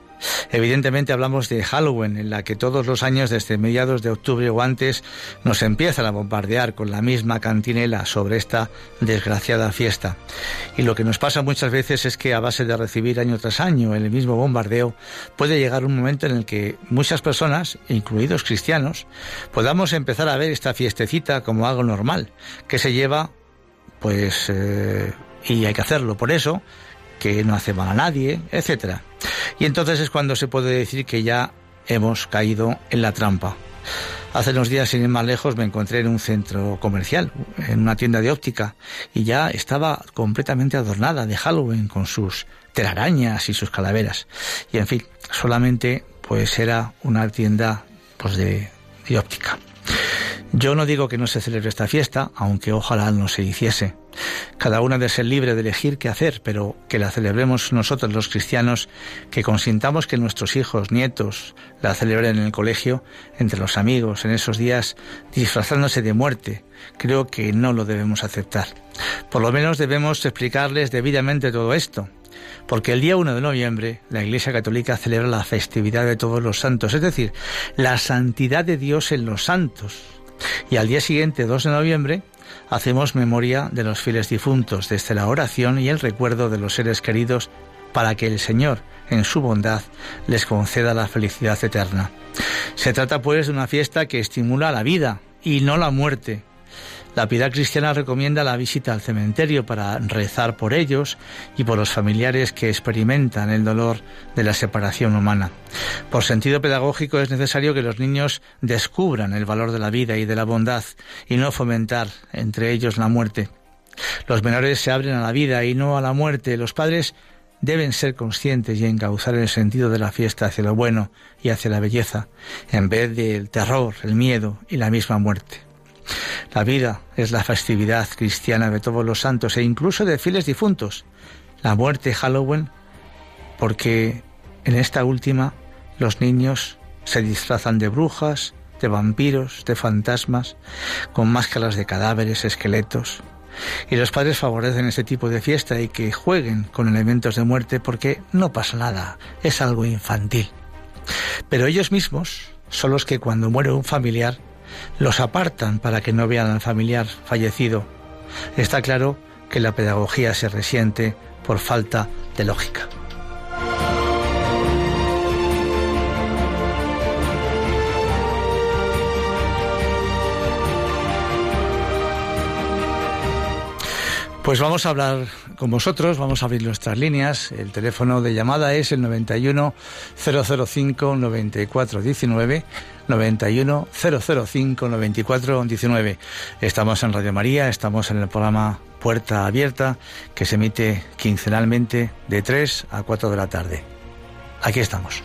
Evidentemente hablamos de Halloween, en la que todos los años, desde mediados de octubre o antes, nos empiezan a bombardear con la misma cantinela sobre esta desgraciada fiesta. Y lo que pasa muchas veces es que a base de recibir año tras año el mismo bombardeo, puede llegar un momento en el que muchas personas, incluidos cristianos, podamos empezar a ver esta fiestecita como algo normal, que se lleva, pues, eh, y hay que hacerlo por eso, que no hace mal a nadie, etcétera. Y entonces es cuando se puede decir que ya hemos caído en la trampa. Hace unos días, sin ir más lejos, me encontré en un centro comercial, en una tienda de óptica, y ya estaba completamente adornada de Halloween con sus telarañas y sus calaveras. Y en fin, solamente pues era una tienda pues de, de óptica. Yo no digo que no se celebre esta fiesta, aunque ojalá no se hiciese. Cada una debe ser libre de elegir qué hacer, pero que la celebremos nosotros los cristianos, que consintamos que nuestros hijos, nietos, la celebren en el colegio, entre los amigos, en esos días, disfrazándose de muerte, creo que no lo debemos aceptar. Por lo menos debemos explicarles debidamente todo esto, porque el día 1 de noviembre la Iglesia Católica celebra la festividad de todos los santos, es decir, la santidad de Dios en los santos. Y al día siguiente, 2 de noviembre, hacemos memoria de los fieles difuntos desde la oración y el recuerdo de los seres queridos para que el Señor, en su bondad, les conceda la felicidad eterna. Se trata pues de una fiesta que estimula la vida y no la muerte, La piedad cristiana recomienda la visita al cementerio para rezar por ellos y por los familiares que experimentan el dolor de la separación humana. Por sentido pedagógico es necesario que los niños descubran el valor de la vida y de la bondad y no fomentar entre ellos la muerte. Los menores se abren a la vida y no a la muerte. Los padres deben ser conscientes y encauzar el sentido de la fiesta hacia lo bueno y hacia la belleza, en vez del terror, el miedo y la misma muerte. La vida es la festividad cristiana de todos los santos e incluso de fieles difuntos. La muerte Halloween, porque en esta última los niños se disfrazan de brujas, de vampiros, de fantasmas, con máscaras de cadáveres, esqueletos. Y los padres favorecen ese tipo de fiesta y que jueguen con elementos de muerte porque no pasa nada, es algo infantil. Pero ellos mismos son los que cuando muere un familiar los apartan para que no vean al familiar fallecido. Está claro que la pedagogía se resiente por falta de lógica. Pues vamos a hablar con vosotros, vamos a abrir nuestras líneas. El teléfono de llamada es el 91 005 9419 91 005 9419. Estamos en Radio María, estamos en el programa Puerta Abierta que se emite quincenalmente de 3 a 4 de la tarde. Aquí estamos.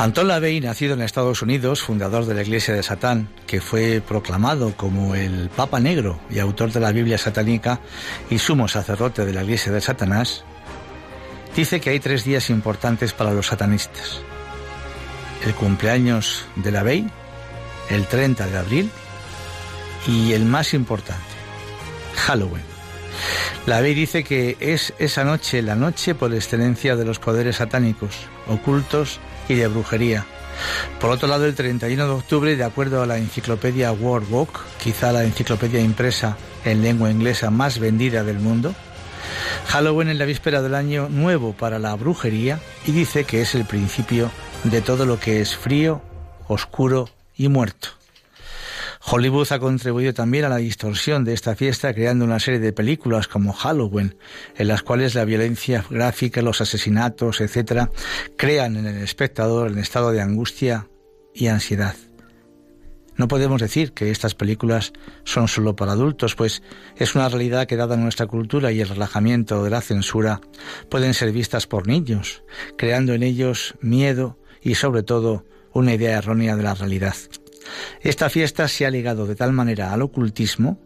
Anton LaVey, nacido en Estados Unidos, fundador de la Iglesia de Satán, que fue proclamado como el Papa Negro y autor de la Biblia satánica y sumo sacerdote de la Iglesia de Satanás, dice que hay tres días importantes para los satanistas. El cumpleaños de LaVey, el 30 de abril, y el más importante, Halloween. LaVey dice que es esa noche la noche por excelencia de los poderes satánicos, ocultos y de brujería. Por otro lado, el 31 de octubre, de acuerdo a la enciclopedia World Book, quizá la enciclopedia impresa en lengua inglesa más vendida del mundo, Halloween es la víspera del año nuevo para la brujería y dice que es el principio de todo lo que es frío, oscuro y muerto. Hollywood ha contribuido también a la distorsión de esta fiesta creando una serie de películas como Halloween, en las cuales la violencia gráfica, los asesinatos, etc., crean en el espectador el estado de angustia y ansiedad. No podemos decir que estas películas son solo para adultos, pues es una realidad que dada nuestra cultura y el relajamiento de la censura, pueden ser vistas por niños, creando en ellos miedo y sobre todo una idea errónea de la realidad. Esta fiesta se ha ligado de tal manera al ocultismo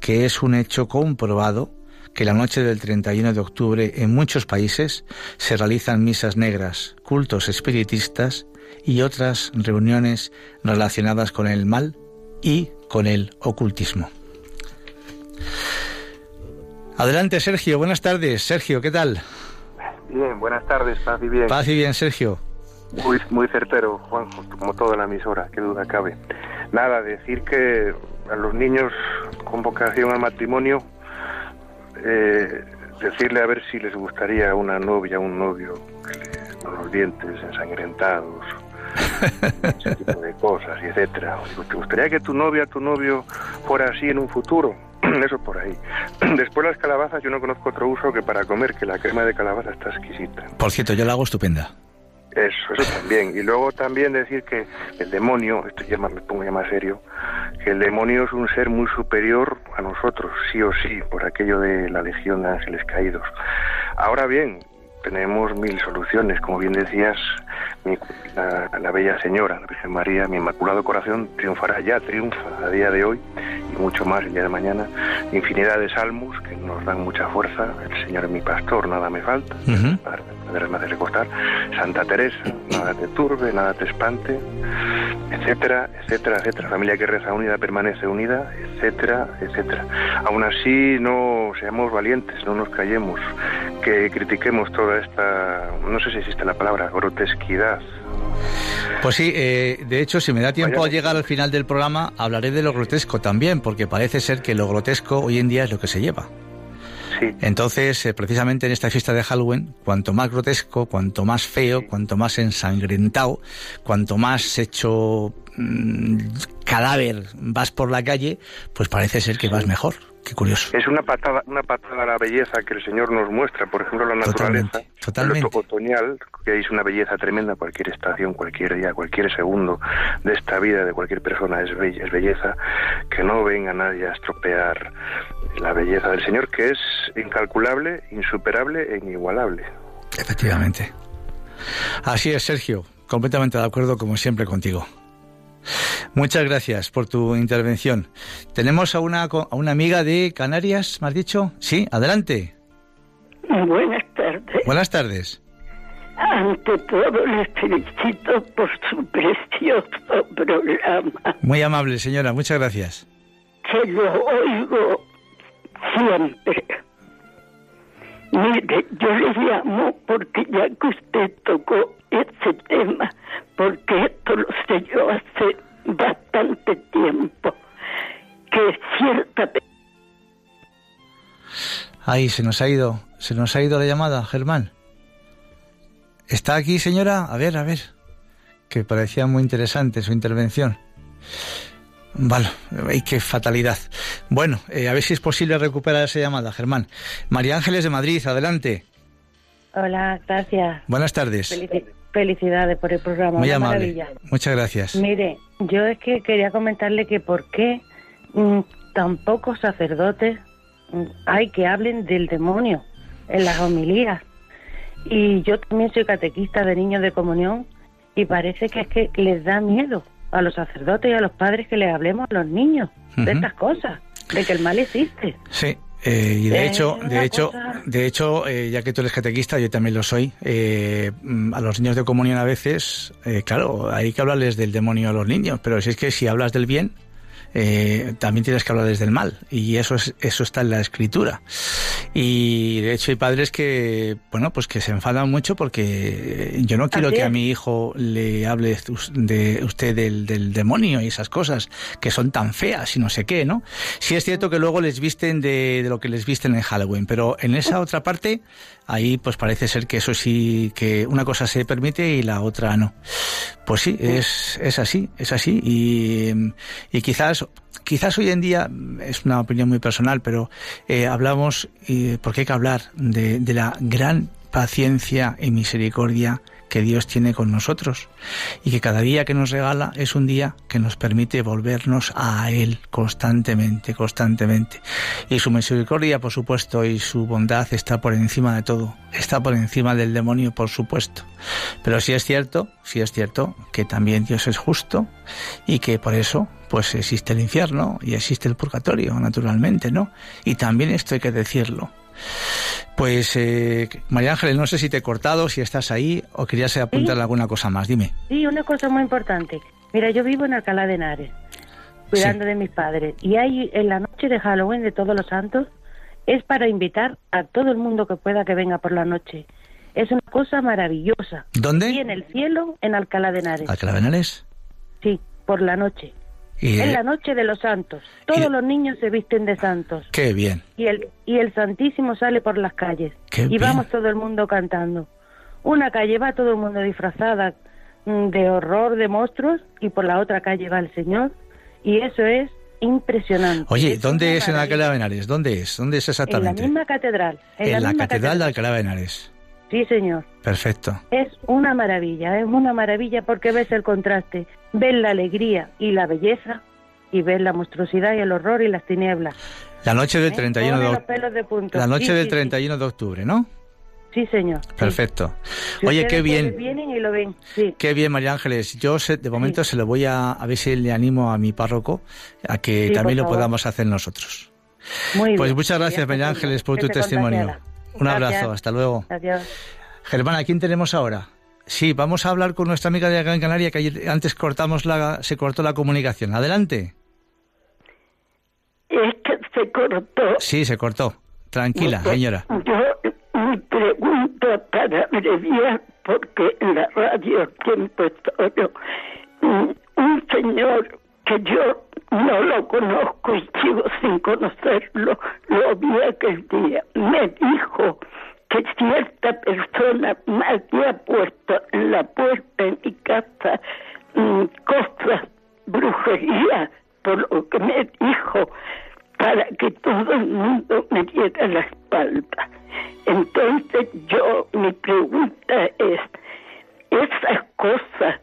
que es un hecho comprobado que la noche del 31 de octubre en muchos países se realizan misas negras, cultos espiritistas y otras reuniones relacionadas con el mal y con el ocultismo. Adelante, Sergio. Buenas tardes. Sergio, ¿qué tal? Bien, buenas tardes. Paz y bien. Paz y bien, Sergio. Muy, muy certero, Juanjo, como toda la emisora, qué duda cabe. Nada, decir que a los niños con vocación al matrimonio, eh, decirle a ver si les gustaría una novia, un novio con los dientes ensangrentados, (laughs) ese tipo de cosas, y etcétera. ¿Te gustaría que tu novia, tu novio fuera así en un futuro? (clears throat) Eso por ahí. (clears throat) Después las calabazas, yo no conozco otro uso que para comer, que la crema de calabaza está exquisita. Por cierto, yo la hago estupenda. Eso, eso también. Y luego también decir que el demonio, esto ya me pongo ya más serio, que el demonio es un ser muy superior a nosotros, sí o sí, por aquello de la legión de ángeles caídos. Ahora bien, tenemos mil soluciones. Como bien decías, la, bella señora, la Virgen María, mi inmaculado corazón, triunfará ya, triunfa a día de hoy y mucho más el día de mañana. Infinidad de salmos que nos dan mucha fuerza. El Señor es mi pastor, nada me falta. Padre, me hace recostar. Santa Teresa, nada te turbe, nada te espante. etcétera, etcétera, etcétera. Familia que reza unida permanece unida, etcétera, etcétera. Aún así, no seamos valientes, no nos callemos, que critiquemos toda esta, no sé si existe la palabra, grotesquidad. Pues sí, eh, de hecho, si me da tiempo a llegar al final del programa, hablaré de lo grotesco también, porque parece ser que lo grotesco hoy en día es lo que se lleva. Entonces, eh, precisamente en esta fiesta de Halloween, cuanto más grotesco, cuanto más feo, cuanto más ensangrentado, cuanto más hecho mm, cadáver vas por la calle, pues parece ser que vas mejor. Qué curioso. Es una patada, una patada a la belleza que el Señor nos muestra. Por ejemplo, la naturaleza, totalmente, el otoñal, que es una belleza tremenda. Cualquier estación, cualquier día, cualquier segundo de esta vida de cualquier persona es, es belleza. Que no venga nadie a estropear la belleza del Señor, que es incalculable, insuperable e inigualable. Efectivamente. Así es, Sergio. Completamente de acuerdo, como siempre, contigo. Muchas gracias por tu intervención. Tenemos a una, a una amiga de Canarias, ¿me has dicho? Sí, adelante. Buenas tardes. Buenas tardes. Ante todo, les felicito por su precioso programa. Muy amable, señora, muchas gracias. Que lo oigo siempre. Mire, yo le llamo porque ya que usted tocó ese tema, porque esto lo sé yo hace bastante tiempo, que cierta... Ahí se nos ha ido, se nos ha ido la llamada, Germán. ¿Está aquí, señora? A ver, a ver. Que parecía muy interesante su intervención. Vale, ay, qué fatalidad. Bueno, eh, a ver si es posible recuperar esa llamada, Germán. María Ángeles de Madrid, adelante. Hola, gracias. Buenas tardes. felicidades por el programa. Muy amable. Muchas gracias. Mire, yo es que quería comentarle que por qué mm, tan pocos sacerdotes mm, hay que hablen del demonio en las homilías. Y yo también soy catequista de niños de comunión y parece que es que les da miedo a los sacerdotes y a los padres que les hablemos a los niños de estas cosas, de que el mal existe. Sí. Eh, y de hecho, de hecho, de hecho, eh, ya que tú eres catequista, yo también lo soy. Eh, mm, a los niños de comunión a veces, claro, hay que hablarles del demonio a los niños, pero si es que si hablas del bien, eh, también tienes que hablar desde el mal y eso es, eso está en la escritura. Y de hecho hay padres que bueno pues que se enfadan mucho porque yo no quiero que a mi hijo le hable de usted del, del, demonio y esas cosas que son tan feas y no sé qué no sí es cierto que luego les visten de, de lo que les visten en Halloween pero en esa otra parte ahí pues parece ser que eso sí, que una cosa se permite y la otra no. Pues sí, es, es así, es así. Y, y quizás, quizás hoy en día, es una opinión muy personal, pero eh, hablamos, y, porque hay que hablar de, de la gran paciencia y misericordia que Dios tiene con nosotros y que cada día que nos regala es un día que nos permite volvernos a Él constantemente, constantemente. Y su misericordia, por supuesto, y su bondad está por encima de todo, está por encima del demonio, por supuesto. Pero sí es cierto, sí es cierto que también Dios es justo y que por eso pues existe el infierno y existe el purgatorio, naturalmente, ¿no? Y también esto hay que decirlo. Pues, eh, María Ángeles, no sé si te he cortado, si estás ahí o querías apuntarle alguna cosa más. Dime. Sí, una cosa muy importante. Mira, yo vivo en Alcalá de Henares, cuidando de mis padres. Y hay en la noche de Halloween de Todos los Santos, es para invitar a todo el mundo que pueda que venga por la noche. Es una cosa maravillosa. ¿Dónde? Y en el cielo, en Alcalá de Henares. ¿Alcalá de Henares? Sí, por la noche. En la noche de los santos. Todos los niños se visten de santos. Qué bien. Y el, y el Santísimo sale por las calles. y vamos todo el mundo cantando. Una calle va todo el mundo disfrazada mm, de horror, de monstruos, y por la otra calle va el Señor. Y eso es impresionante. Oye, ¿dónde es en Alcalá de Henares? ¿Dónde es? ¿Dónde es exactamente? En la misma catedral. En, la, catedral, de Alcalá de Henares. Sí, señor. Perfecto. Es una maravilla, es una maravilla porque ves el contraste, ves la alegría y la belleza y ves la monstruosidad y el horror y las tinieblas. La noche del 31 ¿Eh? de octubre. La noche del 31 de octubre, ¿no? Sí, señor. Perfecto. Oye, qué bien. Vienen y lo ven. Sí. Qué bien, María Ángeles. Yo de momento se lo voy a a ver si le animo a mi párroco a que también lo podamos hacer nosotros. Muy pues muchas gracias, María Ángeles, por tu testimonio. Un abrazo, hasta luego. Adiós. Germán, ¿a quién tenemos ahora? Sí, vamos a hablar con nuestra amiga de Gran Canaria, que antes cortamos la, se cortó la comunicación. Adelante. Es que se cortó. Sí, se cortó. Tranquila, señora. Yo mi pregunta para abreviar, porque en la radio tiempo todo, un señor que yo no lo conozco y sigo sin conocerlo, lo vi aquel día, me dijo que cierta persona me había puesto en la puerta de mi casa mm, cosas, brujería, por lo que me dijo, para que todo el mundo me diera la espalda. Entonces yo, mi pregunta es, ¿esas cosas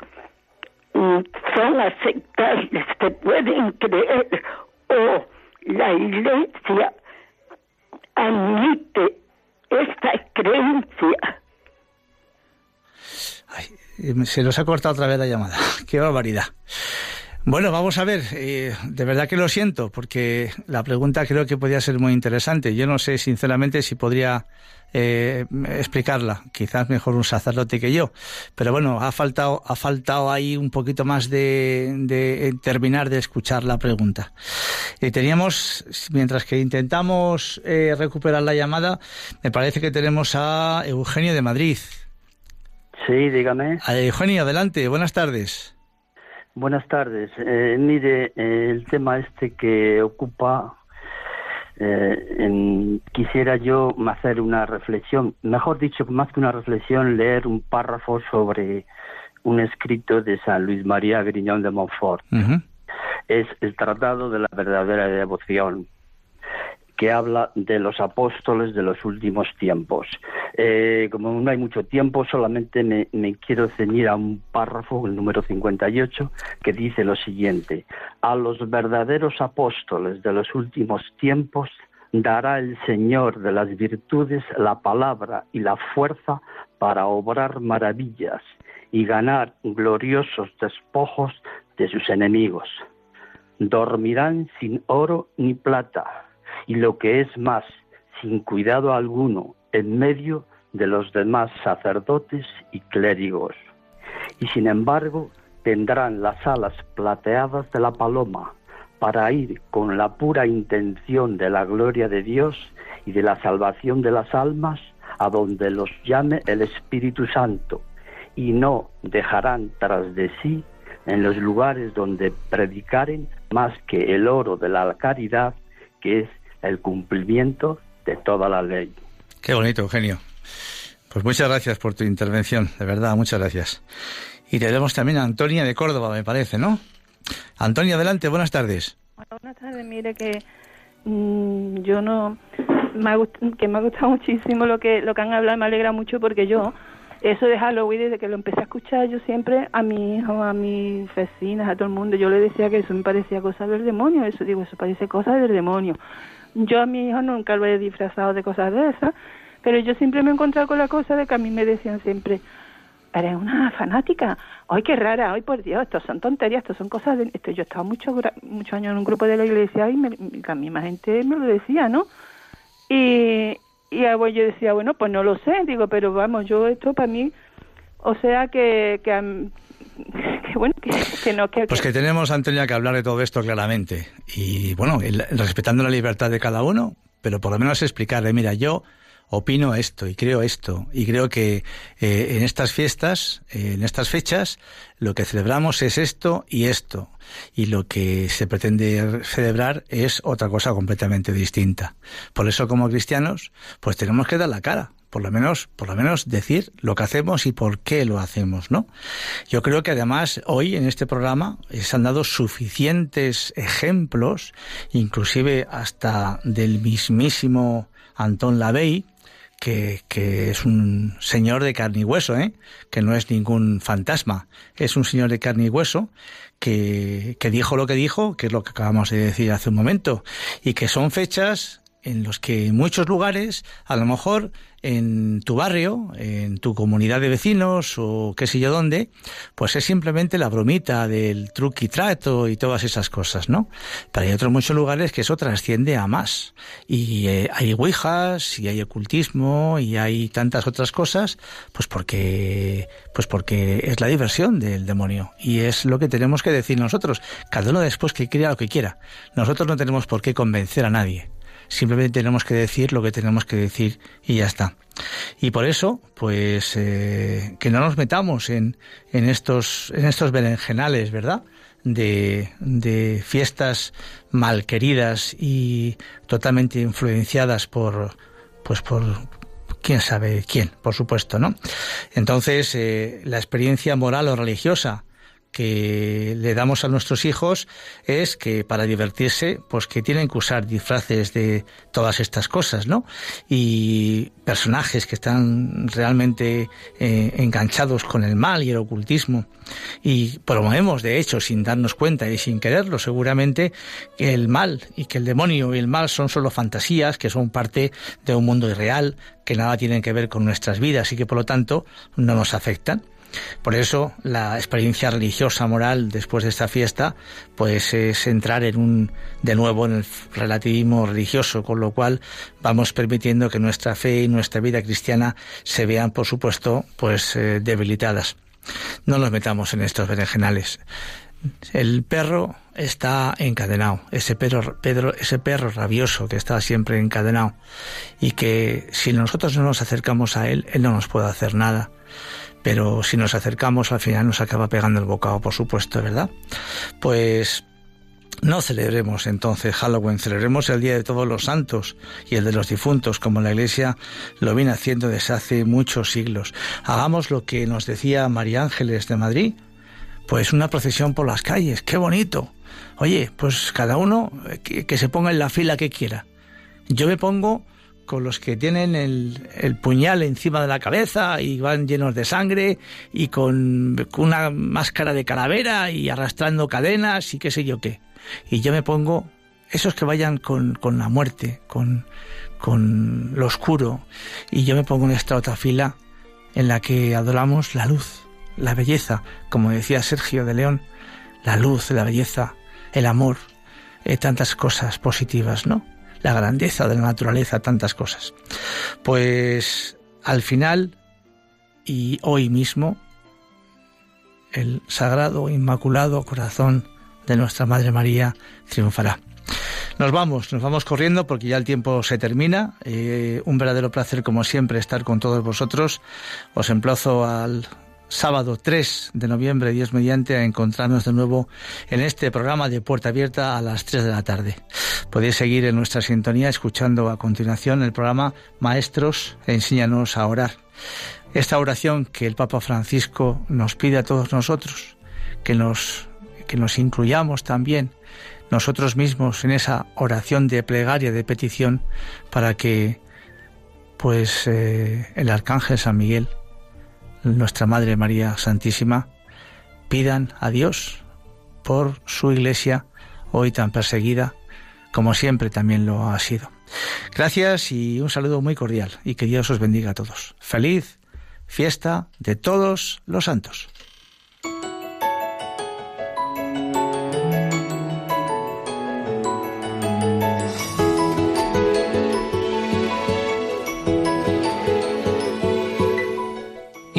son aceptables, se pueden creer o la iglesia admite esta creencia. Ay, se nos ha cortado otra vez la llamada. (laughs) Qué barbaridad. Bueno, vamos a ver, eh, de verdad que lo siento, porque la pregunta creo que podría ser muy interesante. Yo no sé, sinceramente, si podría eh, explicarla. Quizás mejor un sacerdote que yo. Pero bueno, ha faltado, ha faltado ahí un poquito más de, de terminar de escuchar la pregunta. Y teníamos, mientras que intentamos eh, recuperar la llamada, me parece que tenemos a Eugenio de Madrid. Sí, dígame. Eugenio, adelante, buenas tardes. Buenas tardes. Eh, mire, eh, el tema este que ocupa, eh, en, quisiera yo hacer una reflexión, mejor dicho, más que una reflexión, leer un párrafo sobre un escrito de San Luis María Griñón de Montfort. Es el Tratado de la Verdadera Devoción que habla de los apóstoles de los últimos tiempos. Eh, como no hay mucho tiempo, solamente me, quiero ceñir a un párrafo, el número 58, que dice lo siguiente, a los verdaderos apóstoles de los últimos tiempos dará el Señor de las virtudes la palabra y la fuerza para obrar maravillas y ganar gloriosos despojos de sus enemigos. Dormirán sin oro ni plata, y lo que es más, sin cuidado alguno, en medio de los demás sacerdotes y clérigos. Y sin embargo, tendrán las alas plateadas de la paloma para ir con la pura intención de la gloria de Dios y de la salvación de las almas a donde los llame el Espíritu Santo, y no dejarán tras de sí en los lugares donde predicaren más que el oro de la caridad, que es el cumplimiento de toda la ley. Qué bonito, Eugenio. Pues muchas gracias por tu intervención, de verdad, muchas gracias. Y tenemos también a Antonia de Córdoba, me parece, ¿no? Antonia, adelante, buenas tardes. Buenas tardes, mire que mm, yo no me ha que me ha gustado muchísimo lo que lo que han hablado, me alegra mucho porque yo eso de Halloween desde que lo empecé a escuchar yo siempre a mi hijo, a mis vecinas, a todo el mundo, yo le decía que eso me parecía cosa del demonio, eso digo, eso parece cosa del demonio. Yo a mi hijo nunca lo he disfrazado de cosas de esas, pero yo siempre me he encontrado con la cosa de que a mí me decían siempre, eres una fanática, ay qué rara, ay por Dios, esto son tonterías, esto son cosas de... Esto, yo he estado muchos muchos años en un grupo de la iglesia y me, la misma gente me lo decía, ¿no? Y, y yo decía, bueno, pues no lo sé, digo, pero vamos, yo esto para mí, o sea que, que, (laughs) bueno, que, no... Que, pues que tenemos, Antonia, que hablar de todo esto claramente. Y bueno, respetando la libertad de cada uno, pero por lo menos explicarle, mira, yo opino esto y creo esto y creo que eh, en estas fiestas, eh, en estas fechas, lo que celebramos es esto y esto y lo que se pretende celebrar es otra cosa completamente distinta. Por eso como cristianos, pues tenemos que dar la cara, por lo menos, por lo menos decir lo que hacemos y por qué lo hacemos, ¿no? Yo creo que además hoy en este programa se han dado suficientes ejemplos, inclusive hasta del mismísimo Antón Lavey, que, que, es un señor de carne y hueso, ¿eh? que no es ningún fantasma, es un señor de carne y hueso que, que dijo lo que dijo, que es lo que acabamos de decir hace un momento, y que son fechas en los que en muchos lugares, a lo mejor en tu barrio, en tu comunidad de vecinos o qué sé yo dónde, pues es simplemente la bromita del truqui trato y todas esas cosas, ¿no? Pero hay otros muchos lugares que eso trasciende a más. Y eh, hay ouijas, y hay ocultismo, y hay tantas otras cosas, pues porque, pues porque es la diversión del demonio. Y es lo que tenemos que decir nosotros. Cada uno después que crea lo que quiera. Nosotros no tenemos por qué convencer a nadie simplemente tenemos que decir lo que tenemos que decir y ya está. Y por eso, pues, eh, que no nos metamos en, en, estos, en estos berenjenales, ¿verdad? De, de fiestas malqueridas y totalmente influenciadas por, pues por, quién sabe quién, por supuesto, ¿no? Entonces, eh, la experiencia moral o religiosa que le damos a nuestros hijos es que para divertirse, pues que tienen que usar disfraces de todas estas cosas, ¿no? Y personajes que están realmente eh, enganchados con el mal y el ocultismo. Y promovemos, de hecho, sin darnos cuenta y sin quererlo, seguramente, que el mal y que el demonio y el mal son solo fantasías, que son parte de un mundo irreal, que nada tienen que ver con nuestras vidas y que por lo tanto no nos afectan. Por eso la experiencia religiosa moral después de esta fiesta pues es entrar en un de nuevo en el relativismo religioso, con lo cual vamos permitiendo que nuestra fe y nuestra vida cristiana se vean por supuesto pues eh, debilitadas. No nos metamos en estos berenjenales. El perro está encadenado, ese perro, Pedro, ese perro rabioso que está siempre encadenado y que si nosotros no nos acercamos a él, él no nos puede hacer nada pero si nos acercamos al final nos acaba pegando el bocado, por supuesto, ¿verdad? Pues no celebremos entonces Halloween, celebremos el Día de Todos los Santos y el de los difuntos, como la Iglesia lo viene haciendo desde hace muchos siglos. Hagamos lo que nos decía María Ángeles de Madrid, pues una procesión por las calles, qué bonito. Oye, pues cada uno que, que se ponga en la fila que quiera. Yo me pongo con los que tienen el, puñal encima de la cabeza y van llenos de sangre y con, una máscara de calavera y arrastrando cadenas y qué sé yo qué. Y yo me pongo esos que vayan con, con la muerte, con, con lo oscuro, y yo me pongo en esta otra fila en la que adoramos la luz, la belleza, como decía Sergio de León, la luz, la belleza, el amor, eh, tantas cosas positivas, ¿no? La grandeza de la naturaleza, tantas cosas. Pues al final y hoy mismo, el sagrado, inmaculado corazón de nuestra Madre María triunfará. Nos vamos, nos vamos corriendo porque ya el tiempo se termina. Eh, un verdadero placer, como siempre, estar con todos vosotros. Os emplazo al sábado 3 de noviembre, Dios mediante, a encontrarnos de nuevo en este programa de Puerta Abierta a las 3 de la tarde. Podéis seguir en nuestra sintonía escuchando a continuación el programa Maestros, enséñanos a orar. Esta oración que el Papa Francisco nos pide a todos nosotros, que nos, que nos incluyamos también nosotros mismos en esa oración de plegaria, de petición, para que pues eh, el Arcángel San Miguel nuestra Madre María Santísima, pidan a Dios por su iglesia hoy tan perseguida como siempre también lo ha sido. Gracias y un saludo muy cordial y que Dios os bendiga a todos. Feliz fiesta de todos los santos.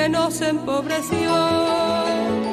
que nos empobreció.